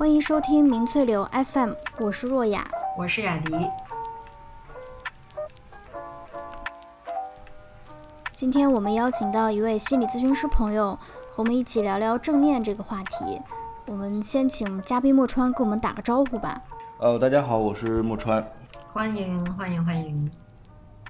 欢迎收听明翠柳 FM，我是若雅，我是雅迪。今天我们邀请到一位心理咨询师朋友，和我们一起聊聊正念这个话题。我们先请嘉宾莫川跟我们打个招呼吧。呃，大家好，我是莫川。欢迎欢迎欢迎。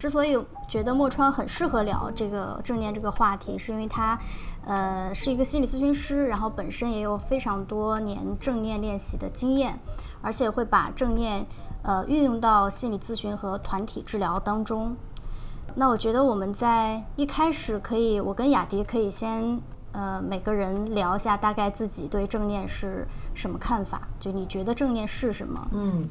之所以觉得莫川很适合聊这个正念这个话题，是因为他，呃，是一个心理咨询师，然后本身也有非常多年正念练习的经验，而且会把正念，呃，运用到心理咨询和团体治疗当中。那我觉得我们在一开始可以，我跟雅迪可以先，呃，每个人聊一下大概自己对正念是什么看法，就你觉得正念是什么？嗯。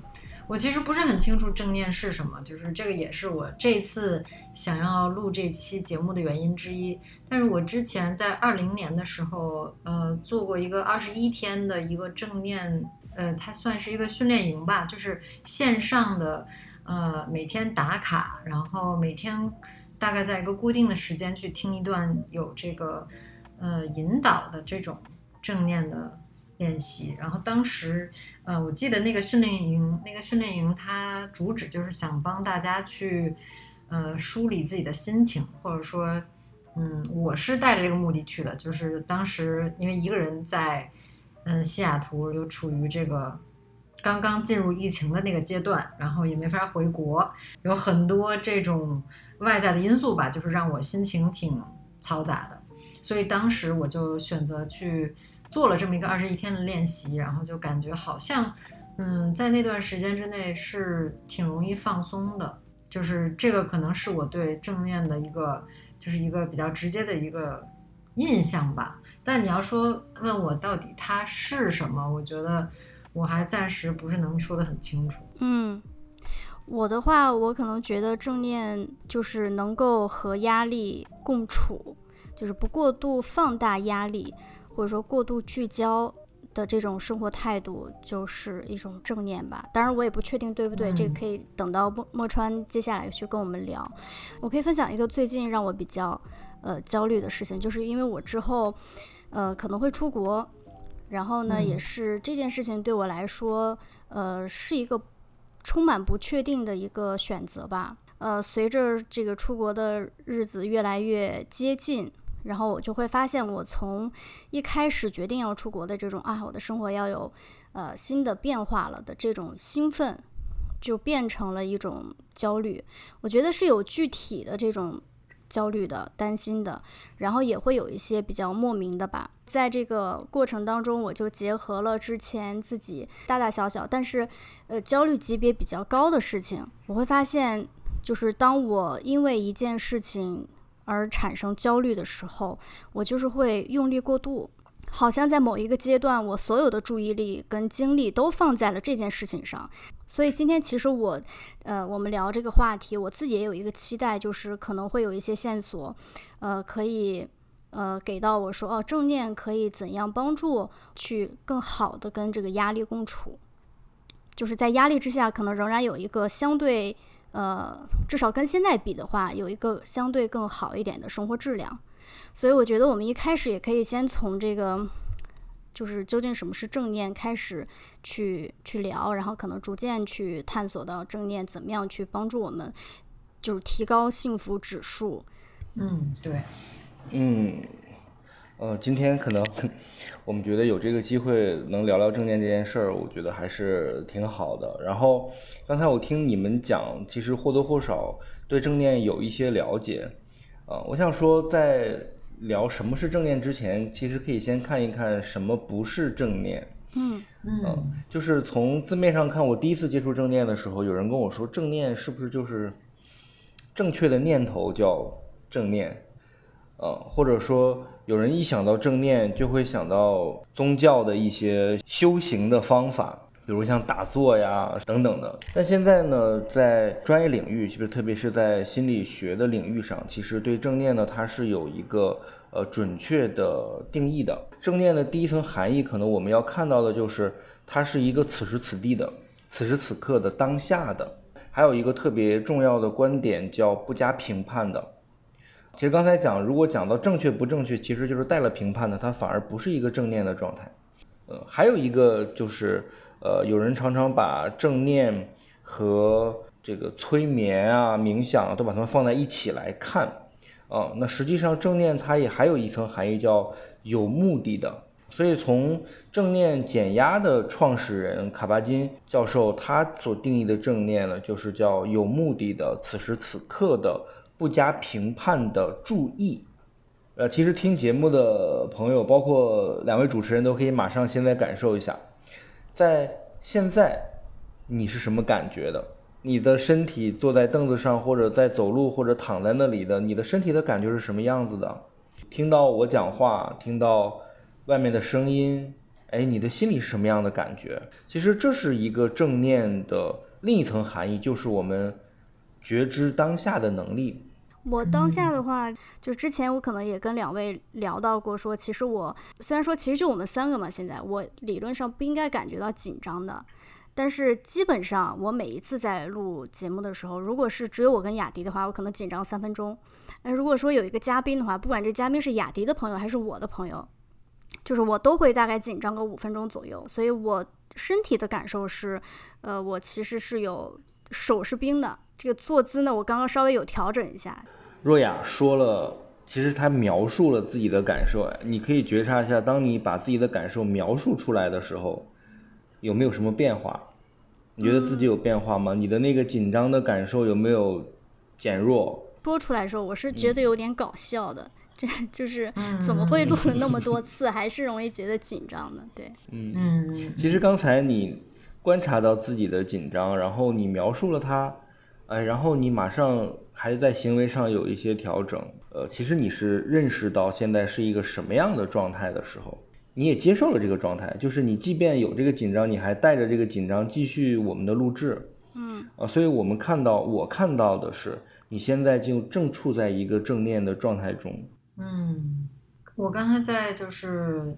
我其实不是很清楚正念是什么，就是这个也是我这次想要录这期节目的原因之一。但是我之前在二零年的时候，呃，做过一个二十一天的一个正念，呃，它算是一个训练营吧，就是线上的，呃，每天打卡，然后每天大概在一个固定的时间去听一段有这个，呃，引导的这种正念的。练习，然后当时，呃，我记得那个训练营，那个训练营它主旨就是想帮大家去，呃，梳理自己的心情，或者说，嗯，我是带着这个目的去的，就是当时因为一个人在，嗯，西雅图又处于这个刚刚进入疫情的那个阶段，然后也没法回国，有很多这种外在的因素吧，就是让我心情挺嘈杂的，所以当时我就选择去。做了这么一个二十一天的练习，然后就感觉好像，嗯，在那段时间之内是挺容易放松的。就是这个可能是我对正念的一个，就是一个比较直接的一个印象吧。但你要说问我到底它是什么，我觉得我还暂时不是能说得很清楚。嗯，我的话，我可能觉得正念就是能够和压力共处，就是不过度放大压力。或者说过度聚焦的这种生活态度，就是一种正念吧。当然，我也不确定对不对，这个可以等到莫莫川接下来去跟我们聊。我可以分享一个最近让我比较呃焦虑的事情，就是因为我之后呃可能会出国，然后呢，也是这件事情对我来说呃是一个充满不确定的一个选择吧。呃，随着这个出国的日子越来越接近。然后我就会发现，我从一开始决定要出国的这种啊，我的生活要有呃新的变化了的这种兴奋，就变成了一种焦虑。我觉得是有具体的这种焦虑的、担心的，然后也会有一些比较莫名的吧。在这个过程当中，我就结合了之前自己大大小小，但是呃焦虑级别比较高的事情，我会发现，就是当我因为一件事情。而产生焦虑的时候，我就是会用力过度，好像在某一个阶段，我所有的注意力跟精力都放在了这件事情上。所以今天其实我，呃，我们聊这个话题，我自己也有一个期待，就是可能会有一些线索，呃，可以，呃，给到我说，哦，正念可以怎样帮助去更好的跟这个压力共处，就是在压力之下，可能仍然有一个相对。呃，至少跟现在比的话，有一个相对更好一点的生活质量。所以我觉得我们一开始也可以先从这个，就是究竟什么是正念开始去去聊，然后可能逐渐去探索到正念怎么样去帮助我们，就是提高幸福指数。嗯，对，嗯。呃，今天可能我们觉得有这个机会能聊聊正念这件事儿，我觉得还是挺好的。然后刚才我听你们讲，其实或多或少对正念有一些了解。呃，我想说，在聊什么是正念之前，其实可以先看一看什么不是正念。嗯嗯，就是从字面上看，我第一次接触正念的时候，有人跟我说，正念是不是就是正确的念头叫正念？呃，或者说，有人一想到正念，就会想到宗教的一些修行的方法，比如像打坐呀等等的。但现在呢，在专业领域，其实特别是在心理学的领域上，其实对正念呢，它是有一个呃准确的定义的。正念的第一层含义，可能我们要看到的就是，它是一个此时此地的、此时此刻的当下的。还有一个特别重要的观点，叫不加评判的。其实刚才讲，如果讲到正确不正确，其实就是带了评判的，它反而不是一个正念的状态。呃，还有一个就是呃，有人常常把正念和这个催眠啊、冥想啊都把它们放在一起来看，啊，那实际上正念它也还有一层含义叫有目的的。所以从正念减压的创始人卡巴金教授他所定义的正念呢，就是叫有目的的、此时此刻的、不加评判的注意。呃，其实听节目的朋友，包括两位主持人都可以马上现在感受一下，在现在你是什么感觉的？你的身体坐在凳子上，或者在走路，或者躺在那里的，你的身体的感觉是什么样子的？听到我讲话，听到外面的声音，哎，你的心里是什么样的感觉？其实这是一个正念的另一层含义，就是我们觉知当下的能力。我当下的话，就之前我可能也跟两位聊到过，说其实我虽然说其实就我们三个嘛，现在我理论上不应该感觉到紧张的。但是基本上，我每一次在录节目的时候，如果是只有我跟雅迪的话，我可能紧张三分钟。那如果说有一个嘉宾的话，不管这嘉宾是雅迪的朋友还是我的朋友，就是我都会大概紧张个五分钟左右。所以我身体的感受是，呃，我其实是有手是冰的。这个坐姿呢，我刚刚稍微有调整一下。若雅说了，其实她描述了自己的感受。哎，你可以觉察一下，当你把自己的感受描述出来的时候，有没有什么变化？你觉得自己有变化吗？你的那个紧张的感受有没有减弱？说出来的时候，我是觉得有点搞笑的，这就是怎么会录了那么多次，还是容易觉得紧张的？对，嗯嗯。其实刚才你观察到自己的紧张，然后你描述了它，哎，然后你马上还在行为上有一些调整，呃，其实你是认识到现在是一个什么样的状态的时候。你也接受了这个状态，就是你即便有这个紧张，你还带着这个紧张继续我们的录制，嗯啊，所以我们看到，我看到的是你现在就正处在一个正念的状态中。嗯，我刚才在就是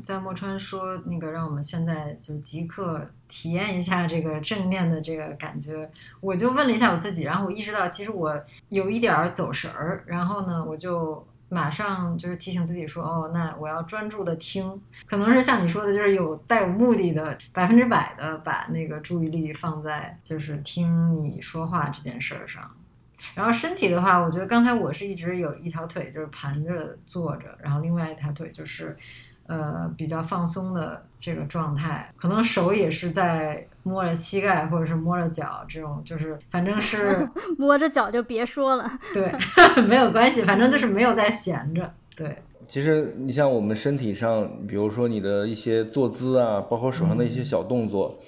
在墨川说那个，让我们现在就即刻体验一下这个正念的这个感觉，我就问了一下我自己，然后我意识到其实我有一点走神儿，然后呢，我就。马上就是提醒自己说，哦，那我要专注的听，可能是像你说的，就是有带有目的的，百分之百的把那个注意力放在就是听你说话这件事儿上。然后身体的话，我觉得刚才我是一直有一条腿就是盘着坐着，然后另外一条腿就是。呃，比较放松的这个状态，可能手也是在摸着膝盖或者是摸着脚，这种就是反正是 摸着脚就别说了。对，没有关系，反正就是没有在闲着。对，其实你像我们身体上，比如说你的一些坐姿啊，包括手上的一些小动作，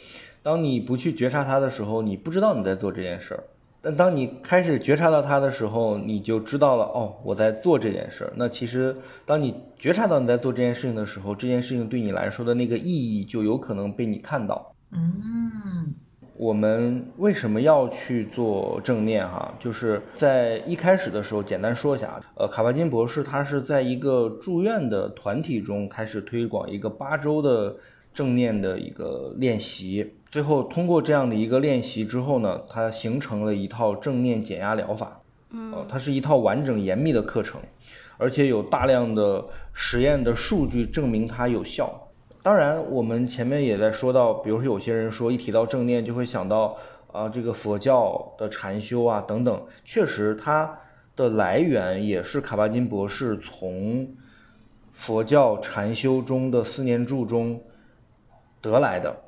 当你不去觉察它的时候，你不知道你在做这件事儿。但当你开始觉察到它的时候，你就知道了哦，我在做这件事儿。那其实，当你觉察到你在做这件事情的时候，这件事情对你来说的那个意义就有可能被你看到。嗯，我们为什么要去做正念？哈，就是在一开始的时候，简单说一下。呃，卡巴金博士他是在一个住院的团体中开始推广一个八周的正念的一个练习。最后通过这样的一个练习之后呢，它形成了一套正念减压疗法。嗯，它是一套完整严密的课程，而且有大量的实验的数据证明它有效。当然，我们前面也在说到，比如说有些人说一提到正念就会想到啊这个佛教的禅修啊等等，确实它的来源也是卡巴金博士从佛教禅修中的四念住中得来的。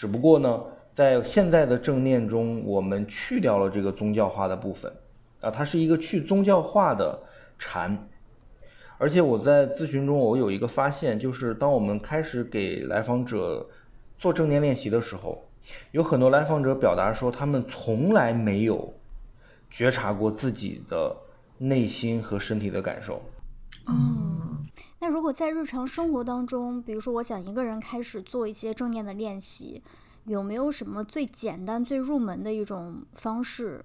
只不过呢，在现在的正念中，我们去掉了这个宗教化的部分，啊，它是一个去宗教化的禅。而且我在咨询中，我有一个发现，就是当我们开始给来访者做正念练习的时候，有很多来访者表达说，他们从来没有觉察过自己的内心和身体的感受。嗯，那如果在日常生活当中，比如说我想一个人开始做一些正念的练习，有没有什么最简单、最入门的一种方式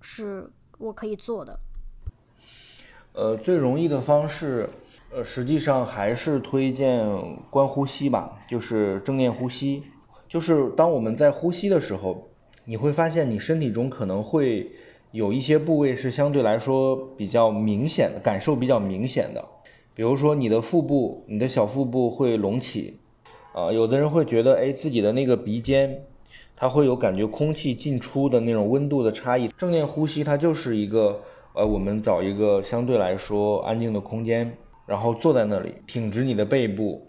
是我可以做的？呃，最容易的方式，呃，实际上还是推荐观呼吸吧，就是正念呼吸。就是当我们在呼吸的时候，你会发现你身体中可能会。有一些部位是相对来说比较明显的，感受比较明显的，比如说你的腹部，你的小腹部会隆起，啊，有的人会觉得，哎，自己的那个鼻尖，它会有感觉空气进出的那种温度的差异。正念呼吸它就是一个，呃，我们找一个相对来说安静的空间，然后坐在那里，挺直你的背部。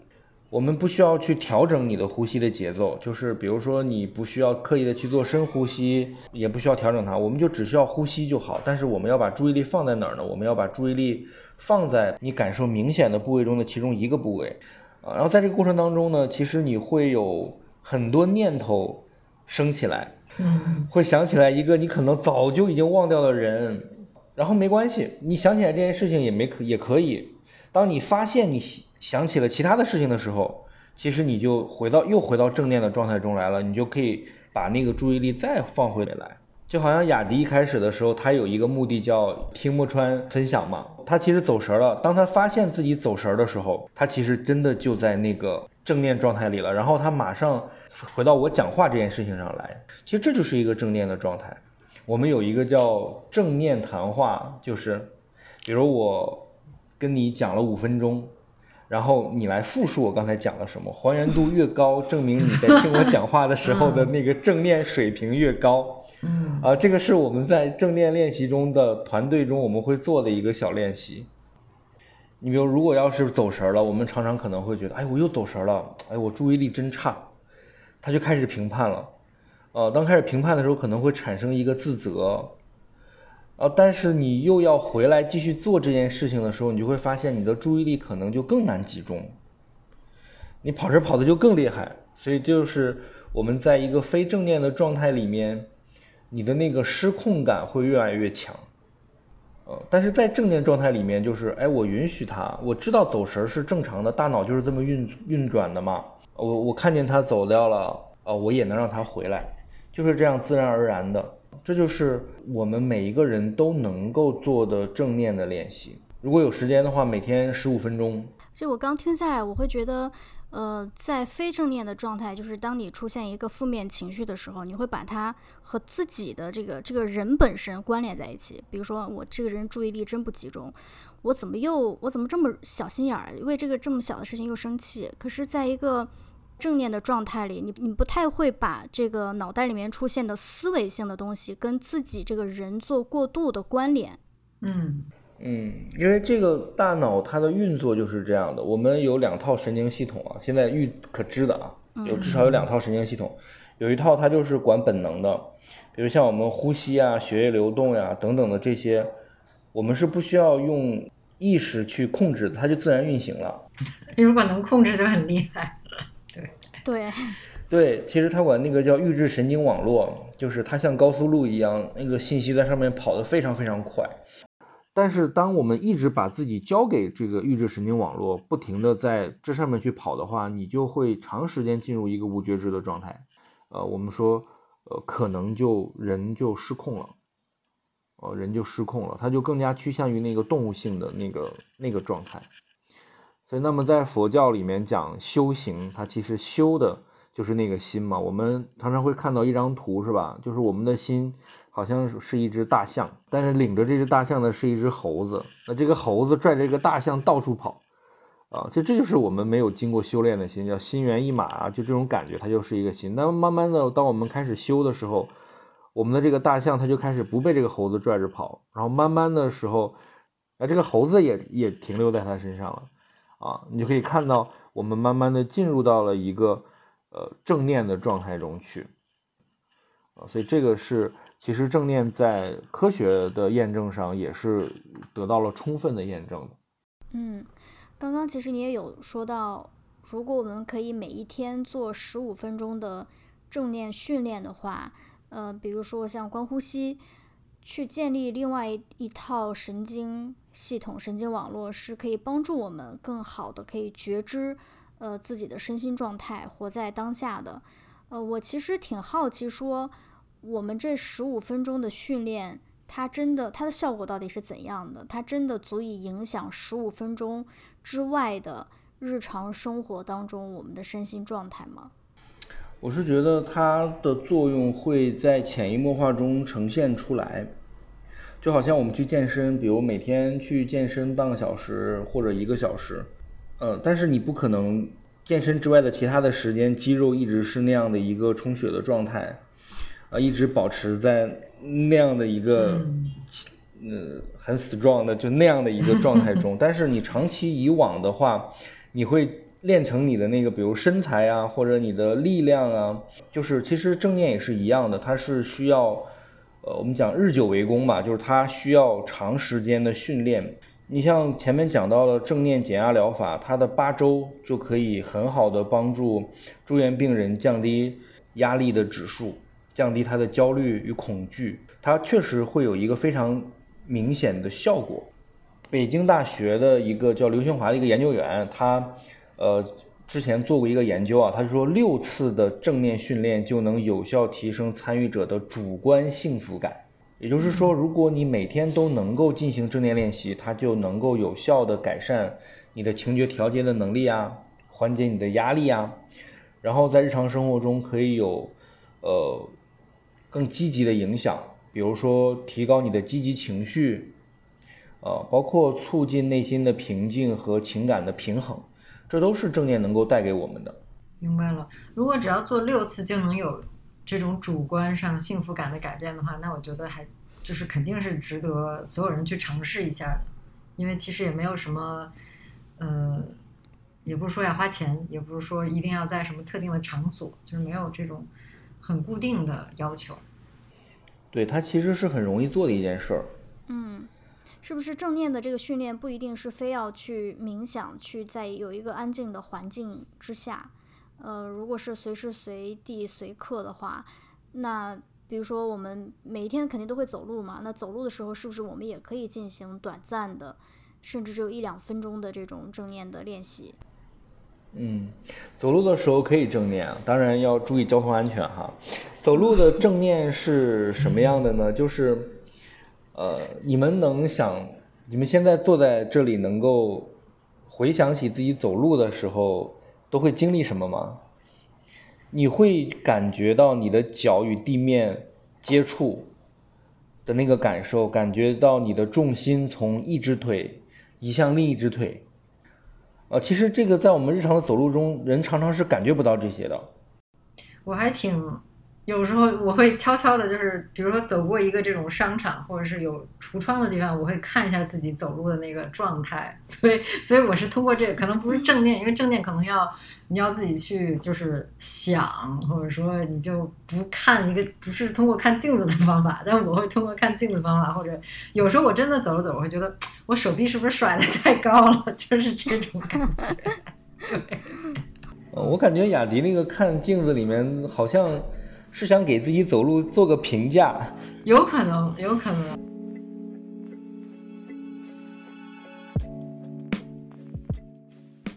我们不需要去调整你的呼吸的节奏，就是比如说你不需要刻意的去做深呼吸，也不需要调整它，我们就只需要呼吸就好。但是我们要把注意力放在哪儿呢？我们要把注意力放在你感受明显的部位中的其中一个部位，啊，然后在这个过程当中呢，其实你会有很多念头升起来，嗯。会想起来一个你可能早就已经忘掉的人，然后没关系，你想起来这件事情也没可也可以。当你发现你想起了其他的事情的时候，其实你就回到又回到正念的状态中来了，你就可以把那个注意力再放回来。就好像雅迪一开始的时候，他有一个目的叫听木川分享嘛，他其实走神了。当他发现自己走神的时候，他其实真的就在那个正念状态里了。然后他马上回到我讲话这件事情上来，其实这就是一个正念的状态。我们有一个叫正念谈话，就是比如我跟你讲了五分钟。然后你来复述我刚才讲了什么，还原度越高，证明你在听我讲话的时候的那个正念水平越高。嗯啊，这个是我们在正念练习中的团队中我们会做的一个小练习。你比如，如果要是走神了，我们常常可能会觉得，哎，我又走神了，哎，我注意力真差，他就开始评判了。呃，当开始评判的时候，可能会产生一个自责。啊，但是你又要回来继续做这件事情的时候，你就会发现你的注意力可能就更难集中，你跑这跑的就更厉害。所以就是我们在一个非正念的状态里面，你的那个失控感会越来越强。呃，但是在正念状态里面，就是哎，我允许他，我知道走神是正常的，大脑就是这么运运转的嘛。我我看见他走掉了，啊，我也能让他回来，就是这样自然而然的。这就是我们每一个人都能够做的正念的练习。如果有时间的话，每天十五分钟。就我刚听下来，我会觉得，呃，在非正念的状态，就是当你出现一个负面情绪的时候，你会把它和自己的这个这个人本身关联在一起。比如说，我这个人注意力真不集中，我怎么又我怎么这么小心眼儿，为这个这么小的事情又生气？可是，在一个正念的状态里，你你不太会把这个脑袋里面出现的思维性的东西跟自己这个人做过度的关联。嗯嗯，因为这个大脑它的运作就是这样的。我们有两套神经系统啊，现在预可知的啊，有至少有两套神经系统，有一套它就是管本能的，比如像我们呼吸啊、血液流动呀、等等的这些，我们是不需要用意识去控制的，它就自然运行了。如果能控制就很厉害。对，对，其实他管那个叫预制神经网络，就是它像高速路一样，那个信息在上面跑得非常非常快。但是当我们一直把自己交给这个预制神经网络，不停的在这上面去跑的话，你就会长时间进入一个无觉知的状态。呃，我们说，呃，可能就人就失控了，呃，人就失控了，他就更加趋向于那个动物性的那个那个状态。所以，那么在佛教里面讲修行，它其实修的就是那个心嘛。我们常常会看到一张图，是吧？就是我们的心好像是一只大象，但是领着这只大象的是一只猴子。那这个猴子拽着这个大象到处跑，啊，其实这就是我们没有经过修炼的心，叫心猿意马，就这种感觉，它就是一个心。那慢慢的，当我们开始修的时候，我们的这个大象它就开始不被这个猴子拽着跑，然后慢慢的时候，啊，这个猴子也也停留在它身上了。啊，你就可以看到，我们慢慢的进入到了一个呃正念的状态中去，啊，所以这个是其实正念在科学的验证上也是得到了充分的验证的。嗯，刚刚其实你也有说到，如果我们可以每一天做十五分钟的正念训练的话，呃，比如说像观呼吸。去建立另外一套神经系统、神经网络，是可以帮助我们更好的可以觉知，呃，自己的身心状态，活在当下的。呃，我其实挺好奇，说我们这十五分钟的训练，它真的它的效果到底是怎样的？它真的足以影响十五分钟之外的日常生活当中我们的身心状态吗？我是觉得它的作用会在潜移默化中呈现出来，就好像我们去健身，比如每天去健身半个小时或者一个小时，呃，但是你不可能健身之外的其他的时间，肌肉一直是那样的一个充血的状态，啊，一直保持在那样的一个，呃，很 strong 的就那样的一个状态中。但是你长期以往的话，你会练成你的那个，比如身材啊，或者你的力量啊，就是其实正念也是一样的，它是需要，呃，我们讲日久为功嘛，就是它需要长时间的训练。你像前面讲到了正念减压疗法，它的八周就可以很好的帮助住院病人降低压力的指数，降低他的焦虑与恐惧，它确实会有一个非常明显的效果。北京大学的一个叫刘新华的一个研究员，他呃之前做过一个研究啊，他就说六次的正念训练就能有效提升参与者的主观幸福感。也就是说，如果你每天都能够进行正念练习，它就能够有效的改善你的情绪调节的能力啊，缓解你的压力啊，然后在日常生活中可以有呃更积极的影响，比如说提高你的积极情绪，呃，包括促进内心的平静和情感的平衡，这都是正念能够带给我们的。明白了，如果只要做六次就能有。这种主观上幸福感的改变的话，那我觉得还就是肯定是值得所有人去尝试一下的，因为其实也没有什么，呃，也不是说要花钱，也不是说一定要在什么特定的场所，就是没有这种很固定的要求。对，它其实是很容易做的一件事儿。嗯，是不是正念的这个训练不一定是非要去冥想，去在有一个安静的环境之下？呃，如果是随时随地随刻的话，那比如说我们每一天肯定都会走路嘛，那走路的时候是不是我们也可以进行短暂的，甚至只有一两分钟的这种正念的练习？嗯，走路的时候可以正念，当然要注意交通安全哈。走路的正念是什么样的呢？就是，呃，你们能想，你们现在坐在这里，能够回想起自己走路的时候。都会经历什么吗？你会感觉到你的脚与地面接触的那个感受，感觉到你的重心从一只腿移向另一只腿。呃，其实这个在我们日常的走路中，人常常是感觉不到这些的。我还挺。有时候我会悄悄的，就是比如说走过一个这种商场，或者是有橱窗的地方，我会看一下自己走路的那个状态。所以，所以我是通过这个，可能不是正念，因为正念可能要你要自己去就是想，或者说你就不看一个，不是通过看镜子的方法。但我会通过看镜子方法，或者有时候我真的走着走，我会觉得我手臂是不是甩的太高了，就是这种感觉。对，我感觉雅迪那个看镜子里面好像。是想给自己走路做个评价，有可能，有可能。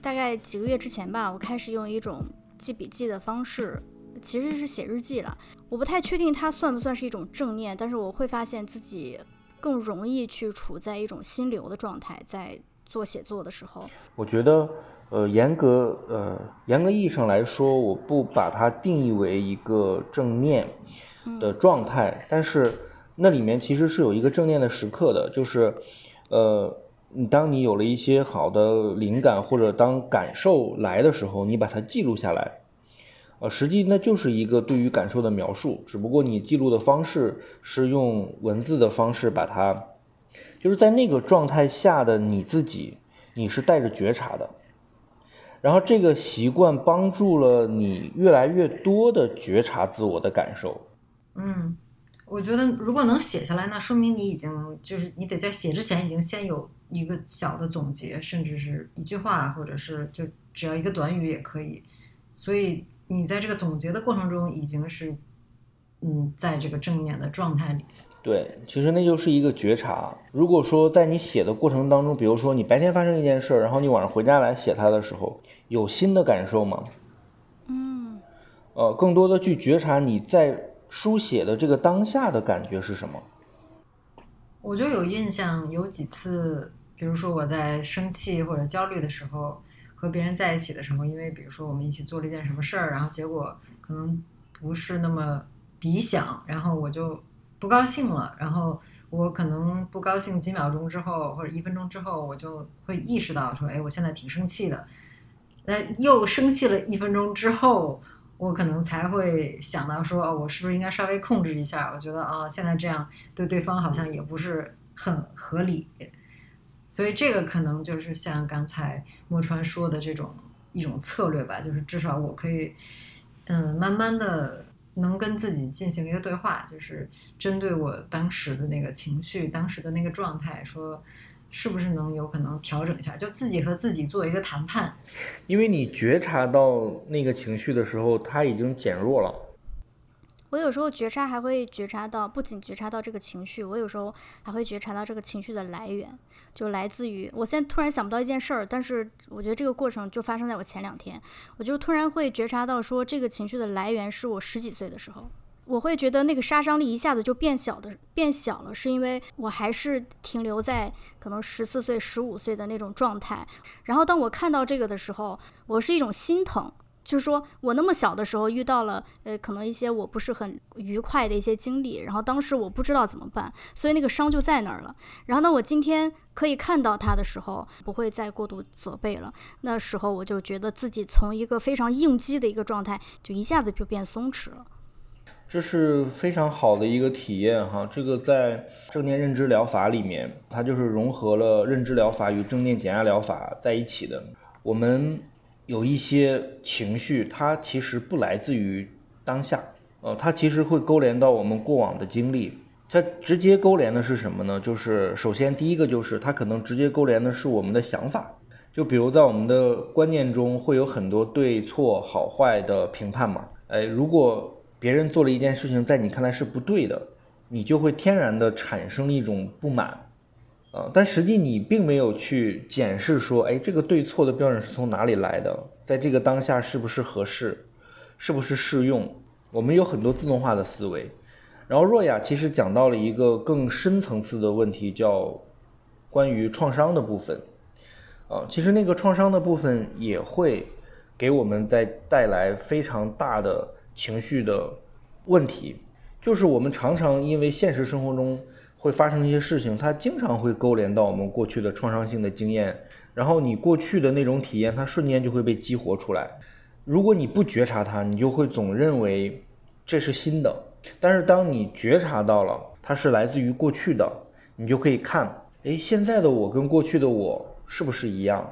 大概几个月之前吧，我开始用一种记笔记的方式，其实是写日记了。我不太确定它算不算是一种正念，但是我会发现自己更容易去处在一种心流的状态，在做写作的时候。我觉得。呃，严格呃，严格意义上来说，我不把它定义为一个正念的状态，但是那里面其实是有一个正念的时刻的，就是，呃，当你有了一些好的灵感或者当感受来的时候，你把它记录下来，呃，实际那就是一个对于感受的描述，只不过你记录的方式是用文字的方式把它，就是在那个状态下的你自己，你是带着觉察的。然后这个习惯帮助了你越来越多的觉察自我的感受。嗯，我觉得如果能写下来，那说明你已经就是你得在写之前已经先有一个小的总结，甚至是一句话，或者是就只要一个短语也可以。所以你在这个总结的过程中，已经是嗯，在这个正念的状态里。对，其实那就是一个觉察。如果说在你写的过程当中，比如说你白天发生一件事儿，然后你晚上回家来写它的时候，有新的感受吗？嗯，呃，更多的去觉察你在书写的这个当下的感觉是什么？我就有印象，有几次，比如说我在生气或者焦虑的时候，和别人在一起的时候，因为比如说我们一起做了一件什么事儿，然后结果可能不是那么理想，然后我就。不高兴了，然后我可能不高兴几秒钟之后，或者一分钟之后，我就会意识到说，哎，我现在挺生气的。那，又生气了一分钟之后，我可能才会想到说，哦，我是不是应该稍微控制一下？我觉得，哦，现在这样对对方好像也不是很合理。所以这个可能就是像刚才莫川说的这种一种策略吧，就是至少我可以，嗯，慢慢的能跟自己进行一个对话，就是针对我当时的那个情绪、当时的那个状态说。是不是能有可能调整一下？就自己和自己做一个谈判。因为你觉察到那个情绪的时候，它已经减弱了。我有时候觉察还会觉察到，不仅觉察到这个情绪，我有时候还会觉察到这个情绪的来源，就来自于我现在突然想不到一件事儿，但是我觉得这个过程就发生在我前两天，我就突然会觉察到说，这个情绪的来源是我十几岁的时候。我会觉得那个杀伤力一下子就变小的变小了，是因为我还是停留在可能十四岁、十五岁的那种状态。然后当我看到这个的时候，我是一种心疼，就是说我那么小的时候遇到了呃可能一些我不是很愉快的一些经历，然后当时我不知道怎么办，所以那个伤就在那儿了。然后呢，我今天可以看到它的时候，不会再过度责备了。那时候我就觉得自己从一个非常应激的一个状态，就一下子就变松弛了。这是非常好的一个体验哈，这个在正念认知疗法里面，它就是融合了认知疗法与正念减压疗法在一起的。我们有一些情绪，它其实不来自于当下，呃，它其实会勾连到我们过往的经历。它直接勾连的是什么呢？就是首先第一个就是它可能直接勾连的是我们的想法，就比如在我们的观念中会有很多对错好坏的评判嘛，哎，如果。别人做了一件事情，在你看来是不对的，你就会天然的产生一种不满，啊，但实际你并没有去检视说，哎，这个对错的标准是从哪里来的，在这个当下是不是合适，是不是适用？我们有很多自动化的思维，然后若雅其实讲到了一个更深层次的问题，叫关于创伤的部分，啊，其实那个创伤的部分也会给我们在带来非常大的。情绪的问题，就是我们常常因为现实生活中会发生一些事情，它经常会勾连到我们过去的创伤性的经验，然后你过去的那种体验，它瞬间就会被激活出来。如果你不觉察它，你就会总认为这是新的。但是当你觉察到了它是来自于过去的，你就可以看，哎，现在的我跟过去的我是不是一样？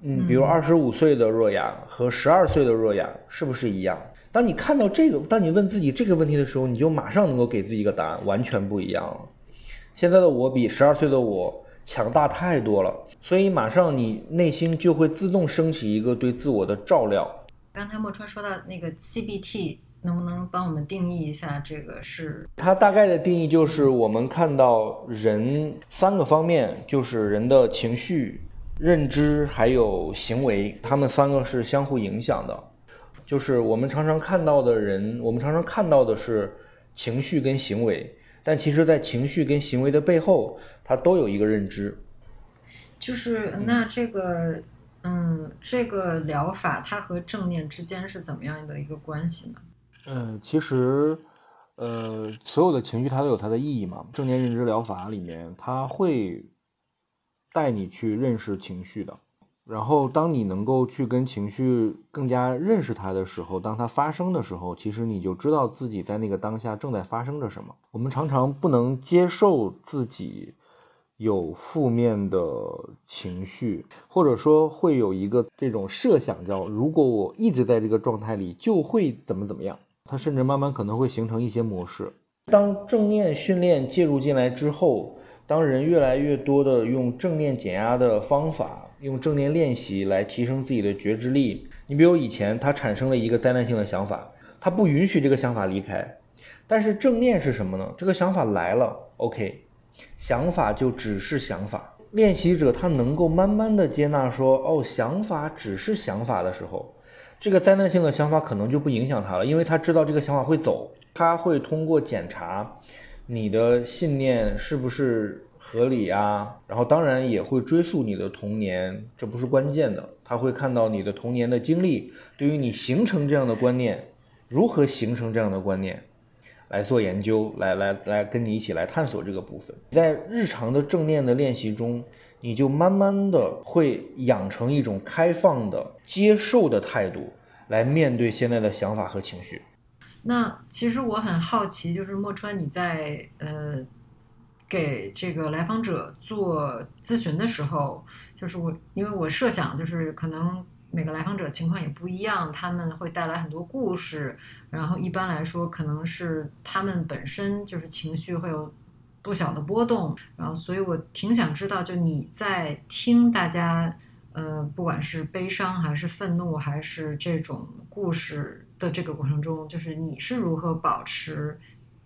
嗯，比如二十五岁的若雅和十二岁的若雅是不是一样？当你看到这个，当你问自己这个问题的时候，你就马上能够给自己一个答案，完全不一样了。现在的我比十二岁的我强大太多了，所以马上你内心就会自动升起一个对自我的照料。刚才莫川说到那个 CBT，能不能帮我们定义一下这个是？它大概的定义就是我们看到人三个方面，就是人的情绪、认知还有行为，他们三个是相互影响的。就是我们常常看到的人，我们常常看到的是情绪跟行为，但其实，在情绪跟行为的背后，它都有一个认知。就是那这个，嗯，这个疗法它和正念之间是怎么样的一个关系呢？嗯，其实，呃，所有的情绪它都有它的意义嘛。正念认知疗法里面，它会带你去认识情绪的。然后，当你能够去跟情绪更加认识它的时候，当它发生的时候，其实你就知道自己在那个当下正在发生着什么。我们常常不能接受自己有负面的情绪，或者说会有一个这种设想，叫如果我一直在这个状态里，就会怎么怎么样。它甚至慢慢可能会形成一些模式。当正念训练介入进来之后，当人越来越多的用正念减压的方法。用正念练习来提升自己的觉知力。你比如以前他产生了一个灾难性的想法，他不允许这个想法离开。但是正念是什么呢？这个想法来了，OK，想法就只是想法。练习者他能够慢慢的接纳说，哦，想法只是想法的时候，这个灾难性的想法可能就不影响他了，因为他知道这个想法会走。他会通过检查你的信念是不是。合理啊，然后当然也会追溯你的童年，这不是关键的。他会看到你的童年的经历，对于你形成这样的观念，如何形成这样的观念，来做研究，来来来跟你一起来探索这个部分。在日常的正念的练习中，你就慢慢的会养成一种开放的、接受的态度来面对现在的想法和情绪。那其实我很好奇，就是莫川你在呃给这个来访者做咨询的时候，就是我因为我设想就是可能每个来访者情况也不一样，他们会带来很多故事，然后一般来说可能是他们本身就是情绪会有不小的波动，然后所以我挺想知道，就你在听大家呃不管是悲伤还是愤怒还是这种故事的这个过程中，就是你是如何保持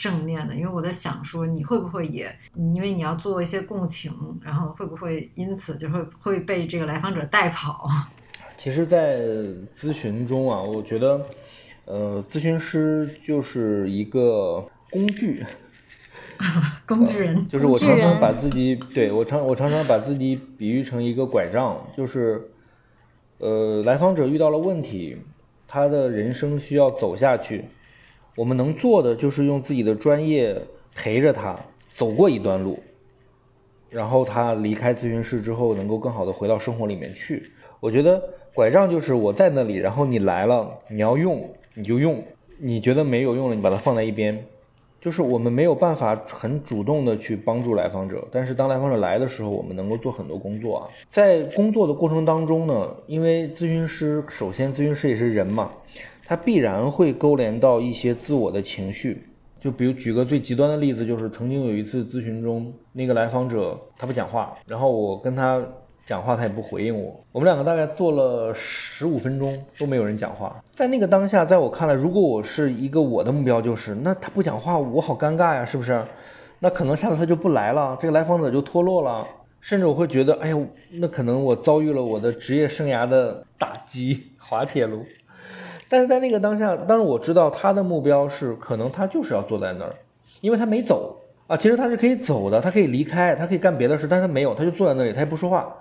正念的？因为我在想说，你会不会也因为你要做一些共情，然后会不会因此就会会被这个来访者带跑？其实，在咨询中啊，我觉得，呃，咨询师就是一个工具，工具人，就是我常常把自己，对我常我常常把自己比喻成一个拐杖，就是，呃，来访者遇到了问题，他的人生需要走下去，我们能做的就是用自己的专业陪着他走过一段路，然后他离开咨询室之后，能够更好的回到生活里面去。我觉得拐杖就是我在那里，然后你来了，你要用你就用，你觉得没有用了，你把它放在一边。就是我们没有办法很主动的去帮助来访者，但是当来访者来的时候，我们能够做很多工作啊。在工作的过程当中呢，因为咨询师首先咨询师也是人嘛，他必然会勾连到一些自我的情绪。就比如举个最极端的例子，就是曾经有一次咨询中，那个来访者他不讲话，然后我跟他讲话，他也不回应我。我们两个大概做了十五分钟都没有人讲话。在那个当下，在我看来，如果我是一个我的目标就是，那他不讲话，我好尴尬呀，是不是？那可能下次他就不来了，这个来访者就脱落了，甚至我会觉得，哎呀，那可能我遭遇了我的职业生涯的打击，滑铁卢。但是在那个当下，当然我知道他的目标是，可能他就是要坐在那儿，因为他没走啊。其实他是可以走的，他可以离开，他可以干别的事，但是他没有，他就坐在那里，他也不说话。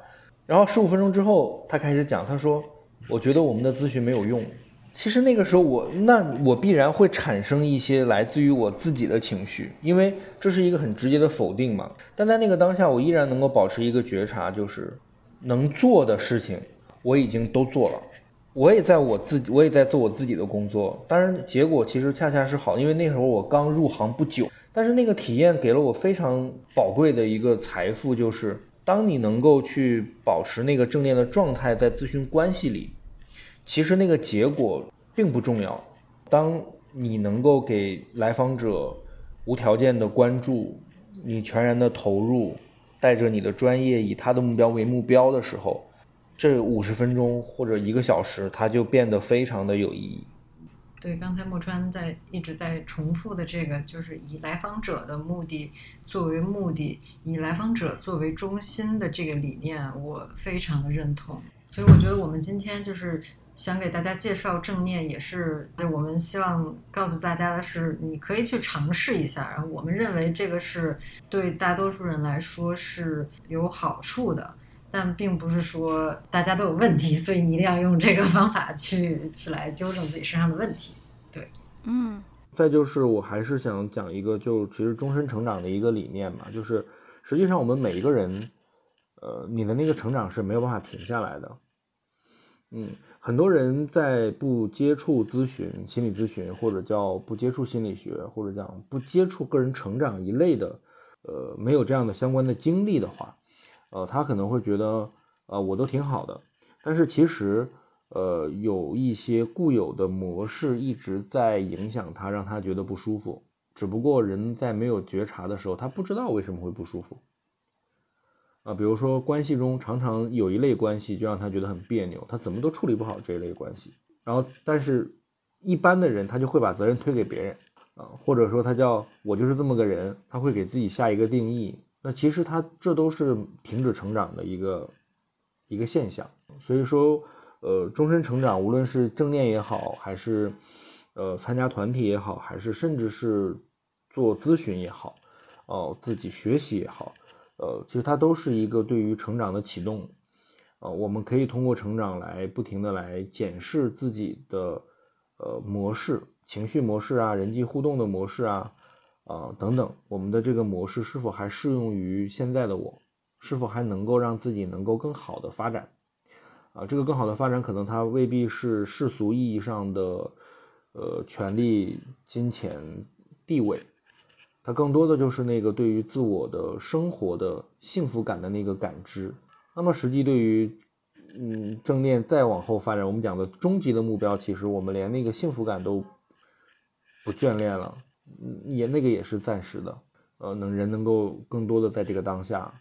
然后十五分钟之后，他开始讲，他说：“我觉得我们的咨询没有用。”其实那个时候我，那我必然会产生一些来自于我自己的情绪，因为这是一个很直接的否定嘛。但在那个当下，我依然能够保持一个觉察，就是能做的事情我已经都做了。我也在我自己，我也在做我自己的工作。当然，结果其实恰恰是好，因为那时候我刚入行不久。但是那个体验给了我非常宝贵的一个财富，就是当你能够去保持那个正念的状态，在咨询关系里，其实那个结果并不重要。当你能够给来访者无条件的关注，你全然的投入，带着你的专业，以他的目标为目标的时候。这五十分钟或者一个小时，它就变得非常的有意义。对，刚才莫川在一直在重复的这个，就是以来访者的目的作为目的，以来访者作为中心的这个理念，我非常的认同。所以我觉得我们今天就是想给大家介绍正念，也是我们希望告诉大家的是，你可以去尝试一下。然后我们认为这个是对大多数人来说是有好处的。但并不是说大家都有问题，所以你一定要用这个方法去去来纠正自己身上的问题。对，嗯，再就是我还是想讲一个，就其实终身成长的一个理念嘛，就是实际上我们每一个人，呃，你的那个成长是没有办法停下来的。嗯，很多人在不接触咨询、心理咨询，或者叫不接触心理学，或者讲不接触个人成长一类的，呃，没有这样的相关的经历的话。呃，他可能会觉得，呃，我都挺好的，但是其实，呃，有一些固有的模式一直在影响他，让他觉得不舒服。只不过人在没有觉察的时候，他不知道为什么会不舒服。啊，比如说关系中常常有一类关系就让他觉得很别扭，他怎么都处理不好这一类关系。然后，但是一般的人他就会把责任推给别人，啊，或者说他叫我就是这么个人，他会给自己下一个定义。那其实它这都是停止成长的一个一个现象，所以说，呃，终身成长，无论是正念也好，还是呃参加团体也好，还是甚至是做咨询也好，哦，自己学习也好，呃，其实它都是一个对于成长的启动，呃，我们可以通过成长来不停的来检视自己的呃模式、情绪模式啊、人际互动的模式啊。啊，等等，我们的这个模式是否还适用于现在的我？是否还能够让自己能够更好的发展？啊，这个更好的发展可能它未必是世俗意义上的，呃，权利、金钱、地位，它更多的就是那个对于自我的生活的幸福感的那个感知。那么，实际对于，嗯，正念再往后发展，我们讲的终极的目标，其实我们连那个幸福感都不眷恋了，也那个也是暂时的，呃，能人能够更多的在这个当下。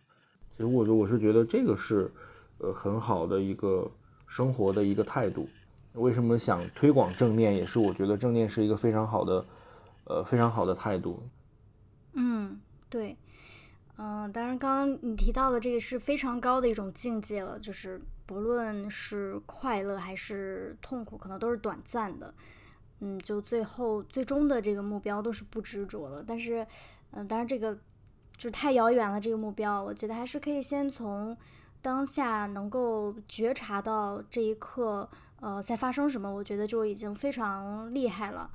其实，我我是觉得这个是。呃，很好的一个生活的一个态度。为什么想推广正念？也是我觉得正念是一个非常好的，呃，非常好的态度。嗯，对，嗯，当然，刚刚你提到的这个是非常高的一种境界了，就是不论是快乐还是痛苦，可能都是短暂的。嗯，就最后最终的这个目标都是不执着的。但是，嗯，当然这个就是太遥远了。这个目标，我觉得还是可以先从。当下能够觉察到这一刻，呃，在发生什么，我觉得就已经非常厉害了。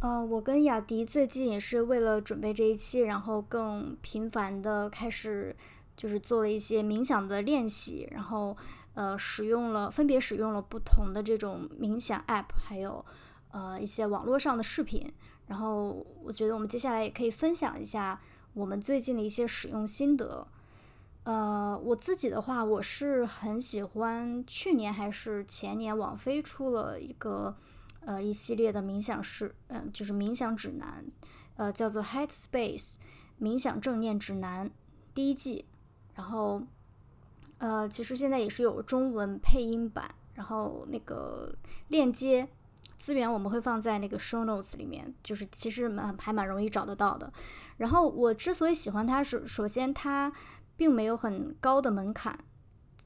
呃，我跟雅迪最近也是为了准备这一期，然后更频繁的开始，就是做了一些冥想的练习，然后呃，使用了分别使用了不同的这种冥想 App，还有呃一些网络上的视频。然后我觉得我们接下来也可以分享一下我们最近的一些使用心得。呃，我自己的话，我是很喜欢去年还是前年，网飞出了一个呃一系列的冥想式，嗯，就是冥想指南，呃，叫做 Headspace 冥想正念指南第一季。然后，呃，其实现在也是有中文配音版，然后那个链接资源我们会放在那个 Show Notes 里面，就是其实蛮还蛮容易找得到的。然后我之所以喜欢它，是首先它。并没有很高的门槛，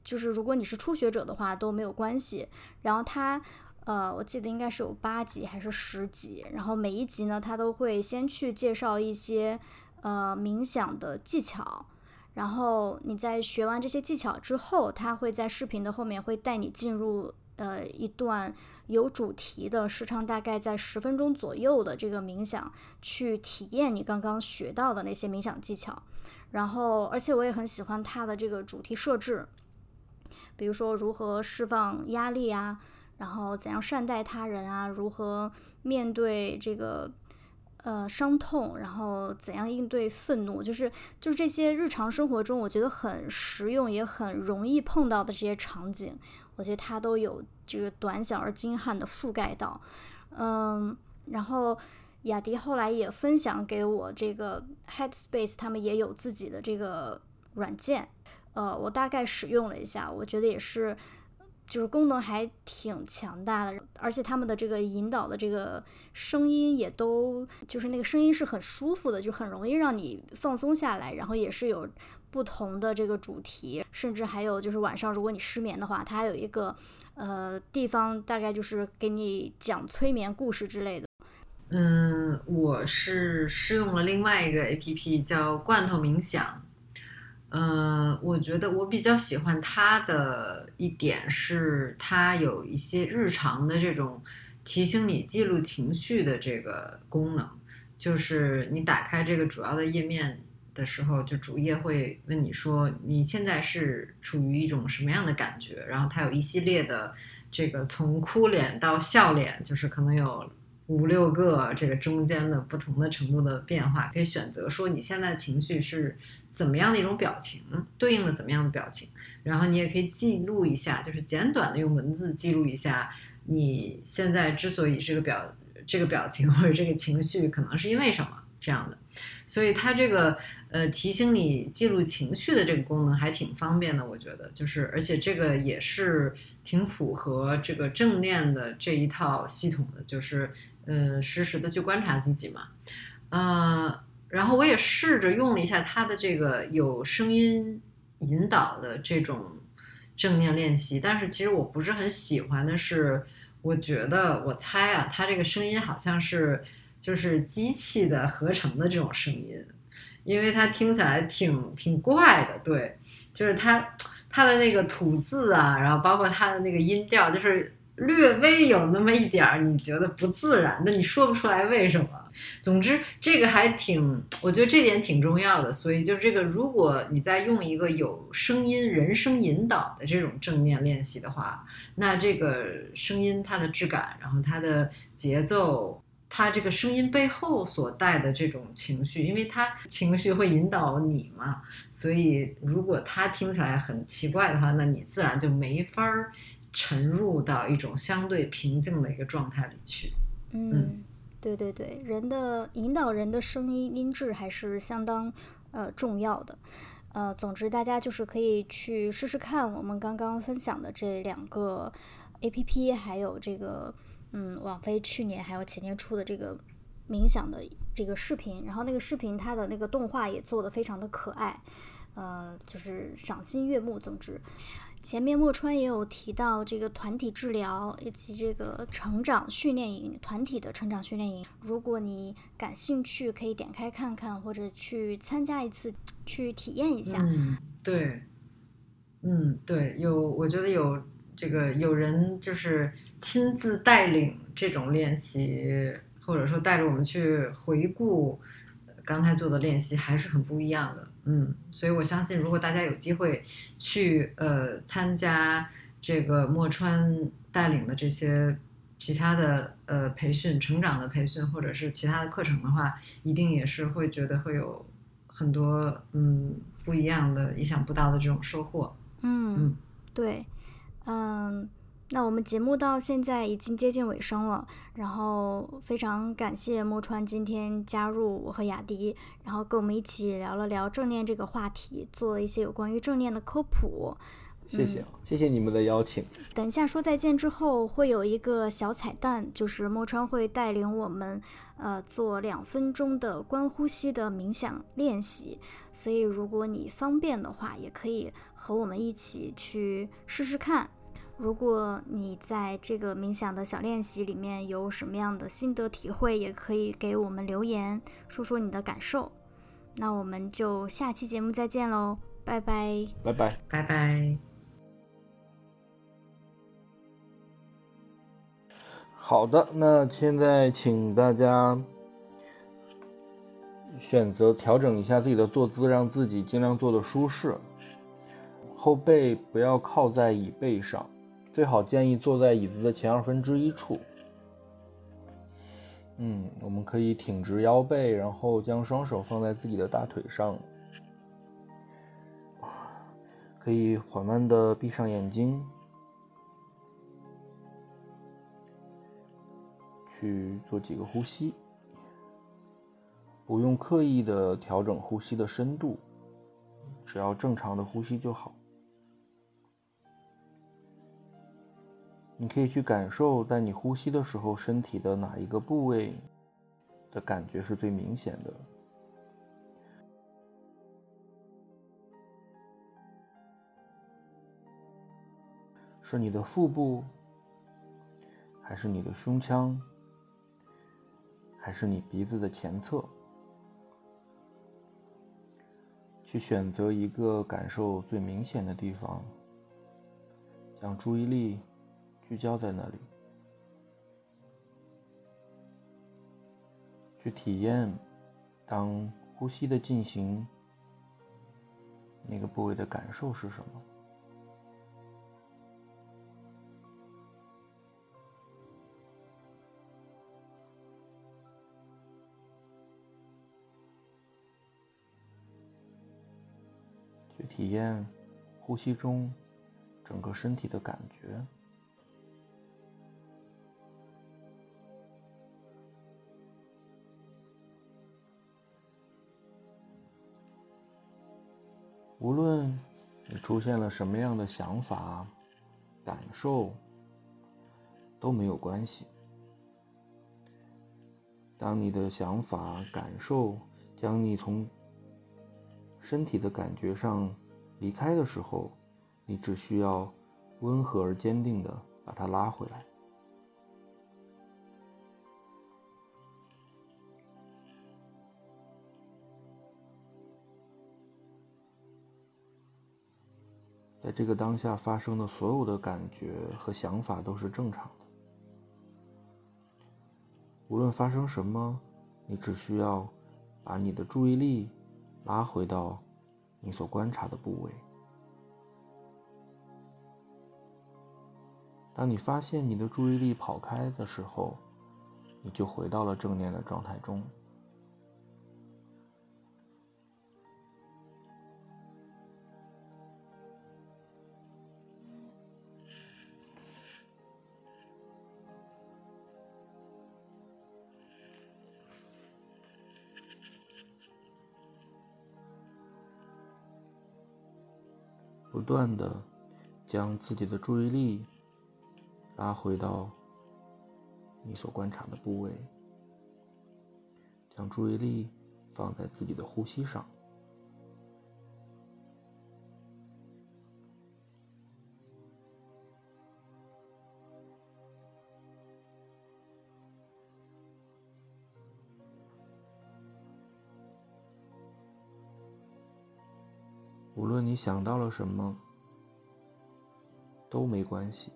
就是如果你是初学者的话都没有关系。然后它，呃，我记得应该是有八集还是十集，然后每一集呢，它都会先去介绍一些呃冥想的技巧，然后你在学完这些技巧之后，它会在视频的后面会带你进入呃一段有主题的，时长大概在十分钟左右的这个冥想，去体验你刚刚学到的那些冥想技巧。然后，而且我也很喜欢它的这个主题设置，比如说如何释放压力啊，然后怎样善待他人啊，如何面对这个呃伤痛，然后怎样应对愤怒，就是就是这些日常生活中我觉得很实用也很容易碰到的这些场景，我觉得它都有这个短小而精悍的覆盖到，嗯，然后。雅迪后来也分享给我这个 Headspace，他们也有自己的这个软件，呃，我大概使用了一下，我觉得也是，就是功能还挺强大的，而且他们的这个引导的这个声音也都，就是那个声音是很舒服的，就很容易让你放松下来，然后也是有不同的这个主题，甚至还有就是晚上如果你失眠的话，它还有一个呃地方，大概就是给你讲催眠故事之类的。嗯，我是试用了另外一个 A P P 叫罐头冥想。嗯，我觉得我比较喜欢它的一点是，它有一些日常的这种提醒你记录情绪的这个功能。就是你打开这个主要的页面的时候，就主页会问你说你现在是处于一种什么样的感觉，然后它有一系列的这个从哭脸到笑脸，就是可能有。五六个这个中间的不同的程度的变化，可以选择说你现在情绪是怎么样的一种表情，对应的怎么样的表情，然后你也可以记录一下，就是简短的用文字记录一下你现在之所以这个表这个表情或者这个情绪可能是因为什么这样的，所以它这个呃提醒你记录情绪的这个功能还挺方便的，我觉得就是而且这个也是挺符合这个正念的这一套系统的，就是。呃，实时的去观察自己嘛，呃，然后我也试着用了一下它的这个有声音引导的这种正念练习，但是其实我不是很喜欢的是，我觉得我猜啊，它这个声音好像是就是机器的合成的这种声音，因为它听起来挺挺怪的，对，就是它它的那个吐字啊，然后包括它的那个音调，就是。略微有那么一点儿你觉得不自然的，你说不出来为什么。总之，这个还挺，我觉得这点挺重要的。所以就是这个，如果你在用一个有声音、人声引导的这种正念练习的话，那这个声音它的质感，然后它的节奏。它这个声音背后所带的这种情绪，因为它情绪会引导你嘛，所以如果它听起来很奇怪的话，那你自然就没法儿沉入到一种相对平静的一个状态里去。嗯，对对对，人的引导人的声音音质还是相当呃重要的。呃，总之大家就是可以去试试看我们刚刚分享的这两个 A P P，还有这个。嗯，网飞去年还有前年出的这个冥想的这个视频，然后那个视频它的那个动画也做的非常的可爱，呃，就是赏心悦目。总之，前面莫川也有提到这个团体治疗以及这个成长训练营，团体的成长训练营，如果你感兴趣，可以点开看看，或者去参加一次，去体验一下。嗯，对，嗯，对，有，我觉得有。这个有人就是亲自带领这种练习，或者说带着我们去回顾刚才做的练习，还是很不一样的。嗯，所以我相信，如果大家有机会去呃参加这个墨川带领的这些其他的呃培训、成长的培训，或者是其他的课程的话，一定也是会觉得会有很多嗯不一样的、意想不到的这种收获。嗯嗯，对。嗯，那我们节目到现在已经接近尾声了，然后非常感谢莫川今天加入我和雅迪，然后跟我们一起聊了聊正念这个话题，做了一些有关于正念的科普。谢谢，谢谢你们的邀请。等一下说再见之后，会有一个小彩蛋，就是莫川会带领我们，呃，做两分钟的观呼吸的冥想练习。所以如果你方便的话，也可以和我们一起去试试看。如果你在这个冥想的小练习里面有什么样的心得体会，也可以给我们留言，说说你的感受。那我们就下期节目再见喽，拜拜，拜拜，拜拜。好的，那现在请大家选择调整一下自己的坐姿，让自己尽量坐的舒适，后背不要靠在椅背上。最好建议坐在椅子的前二分之一处。嗯，我们可以挺直腰背，然后将双手放在自己的大腿上，可以缓慢的闭上眼睛，去做几个呼吸，不用刻意的调整呼吸的深度，只要正常的呼吸就好。你可以去感受，在你呼吸的时候，身体的哪一个部位的感觉是最明显的？是你的腹部，还是你的胸腔，还是你鼻子的前侧？去选择一个感受最明显的地方，将注意力。聚焦在那里，去体验当呼吸的进行，那个部位的感受是什么？去体验呼吸中整个身体的感觉。无论你出现了什么样的想法、感受，都没有关系。当你的想法、感受将你从身体的感觉上离开的时候，你只需要温和而坚定的把它拉回来。在这个当下发生的所有的感觉和想法都是正常的。无论发生什么，你只需要把你的注意力拉回到你所观察的部位。当你发现你的注意力跑开的时候，你就回到了正念的状态中。不断的将自己的注意力拉回到你所观察的部位，将注意力放在自己的呼吸上。无论你想到了什么，都没关系，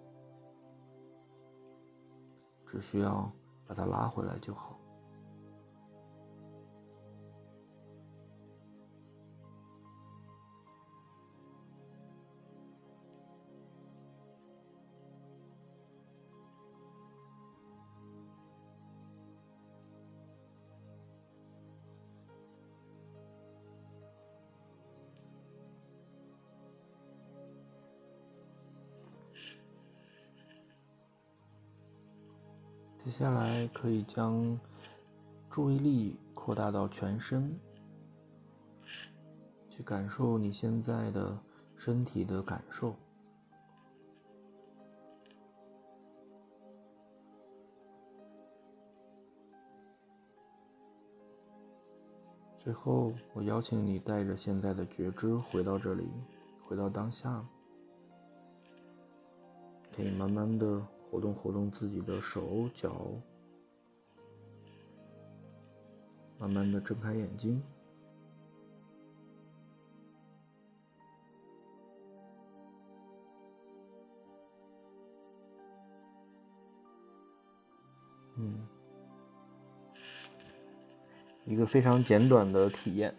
只需要把它拉回来就好。接下来可以将注意力扩大到全身，去感受你现在的身体的感受。最后，我邀请你带着现在的觉知回到这里，回到当下，可以慢慢的。活动活动自己的手脚，慢慢的睁开眼睛。嗯，一个非常简短的体验。